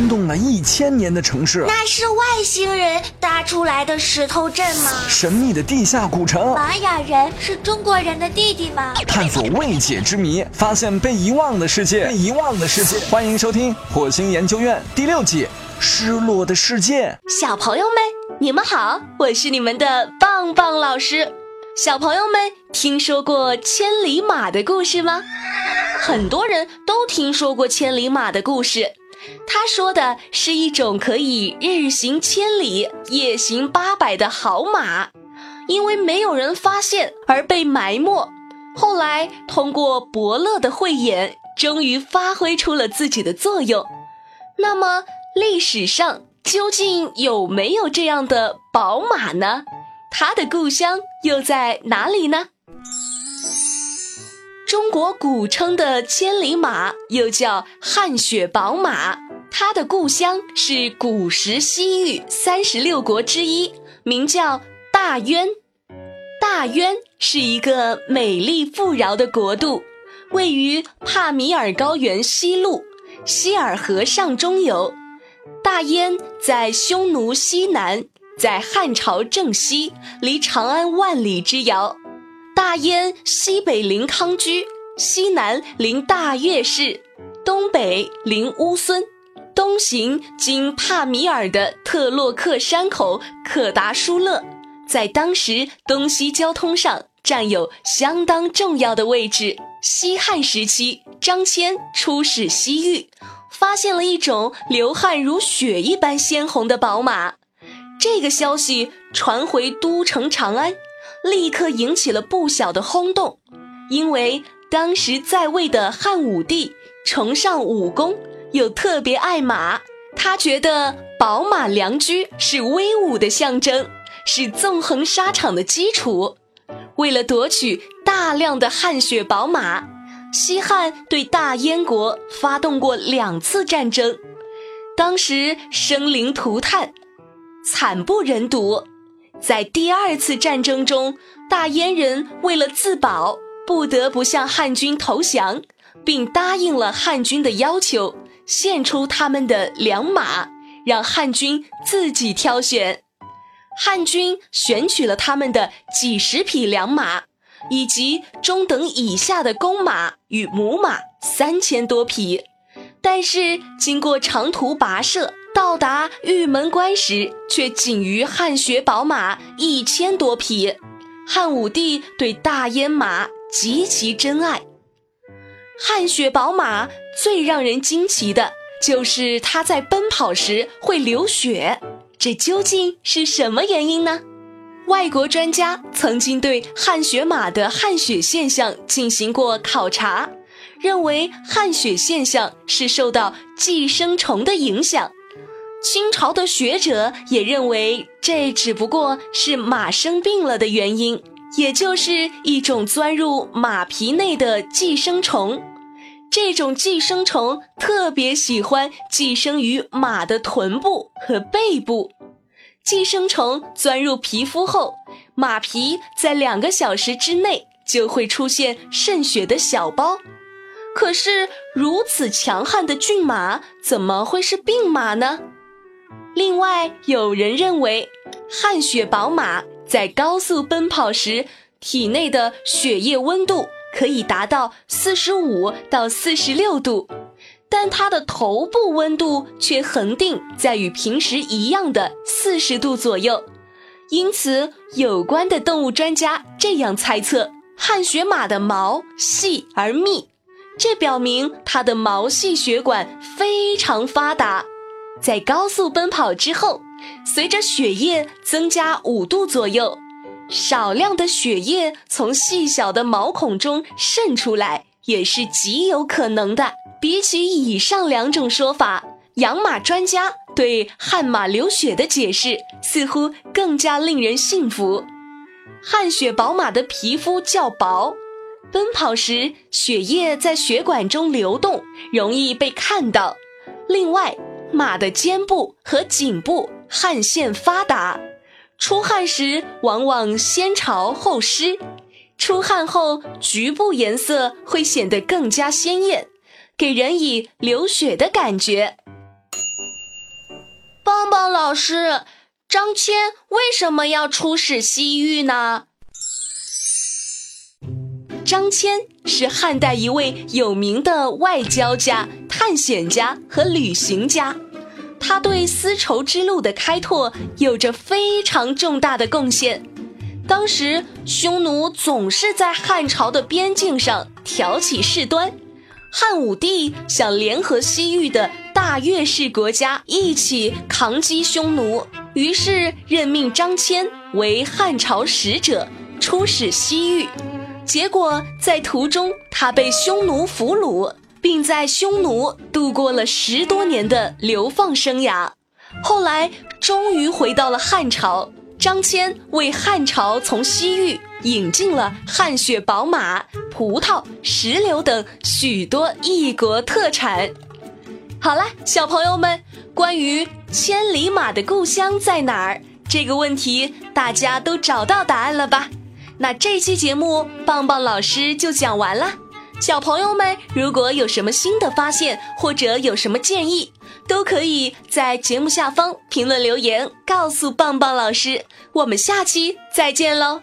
惊动了一千年的城市。那是外星人搭出来的石头镇吗？神秘的地下古城。玛雅人是中国人的弟弟吗？探索未解之谜，发现被遗忘的世界。被遗忘的世界，欢迎收听《火星研究院》第六季《失落的世界》。小朋友们，你们好，我是你们的棒棒老师。小朋友们，听说过千里马的故事吗？很多人都听说过千里马的故事。他说的是一种可以日行千里、夜行八百的好马，因为没有人发现而被埋没。后来通过伯乐的慧眼，终于发挥出了自己的作用。那么历史上究竟有没有这样的宝马呢？它的故乡又在哪里呢？中国古称的千里马又叫汗血宝马，它的故乡是古时西域三十六国之一，名叫大渊。大渊是一个美丽富饶的国度，位于帕米尔高原西麓，希尔河上中游。大渊在匈奴西南，在汉朝正西，离长安万里之遥。大燕西北临康居，西南临大月氏，东北临乌孙，东行经帕米尔的特洛克山口，可达疏勒。在当时东西交通上占有相当重要的位置。西汉时期，张骞出使西域，发现了一种流汗如血一般鲜红的宝马。这个消息传回都城长安，立刻引起了不小的轰动。因为当时在位的汉武帝崇尚武功，又特别爱马，他觉得宝马良驹是威武的象征。是纵横沙场的基础。为了夺取大量的汗血宝马，西汉对大燕国发动过两次战争，当时生灵涂炭，惨不忍睹。在第二次战争中，大燕人为了自保，不得不向汉军投降，并答应了汉军的要求，献出他们的良马，让汉军自己挑选。汉军选取了他们的几十匹良马，以及中等以下的公马与母马三千多匹，但是经过长途跋涉，到达玉门关时，却仅余汗血宝马一千多匹。汉武帝对大燕马极其珍爱，汗血宝马最让人惊奇的就是它在奔跑时会流血。这究竟是什么原因呢？外国专家曾经对汗血马的汗血现象进行过考察，认为汗血现象是受到寄生虫的影响。清朝的学者也认为这只不过是马生病了的原因，也就是一种钻入马皮内的寄生虫。这种寄生虫特别喜欢寄生于马的臀部和背部。寄生虫钻入皮肤后，马皮在两个小时之内就会出现渗血的小包。可是，如此强悍的骏马怎么会是病马呢？另外，有人认为，汗血宝马在高速奔跑时，体内的血液温度。可以达到四十五到四十六度，但它的头部温度却恒定在与平时一样的四十度左右。因此，有关的动物专家这样猜测：汗血马的毛细而密，这表明它的毛细血管非常发达。在高速奔跑之后，随着血液增加五度左右。少量的血液从细小的毛孔中渗出来，也是极有可能的。比起以上两种说法，养马专家对汗马流血的解释似乎更加令人信服。汗血宝马的皮肤较薄，奔跑时血液在血管中流动，容易被看到。另外，马的肩部和颈部汗腺发达。出汗时往往先潮后湿，出汗后局部颜色会显得更加鲜艳，给人以流血的感觉。棒棒老师，张骞为什么要出使西域呢？张骞是汉代一位有名的外交家、探险家和旅行家，他对丝绸之路的开拓有着非常重大的贡献。当时，匈奴总是在汉朝的边境上挑起事端，汉武帝想联合西域的大越氏国家一起抗击匈奴，于是任命张骞为汉朝使者，出使西域。结果在途中，他被匈奴俘虏，并在匈奴度过了十多年的流放生涯。后来终于回到了汉朝。张骞为汉朝从西域引进了汗血宝马、葡萄、石榴等许多异国特产。好了，小朋友们，关于千里马的故乡在哪儿这个问题，大家都找到答案了吧？那这期节目，棒棒老师就讲完了。小朋友们，如果有什么新的发现，或者有什么建议，都可以在节目下方评论留言，告诉棒棒老师。我们下期再见喽！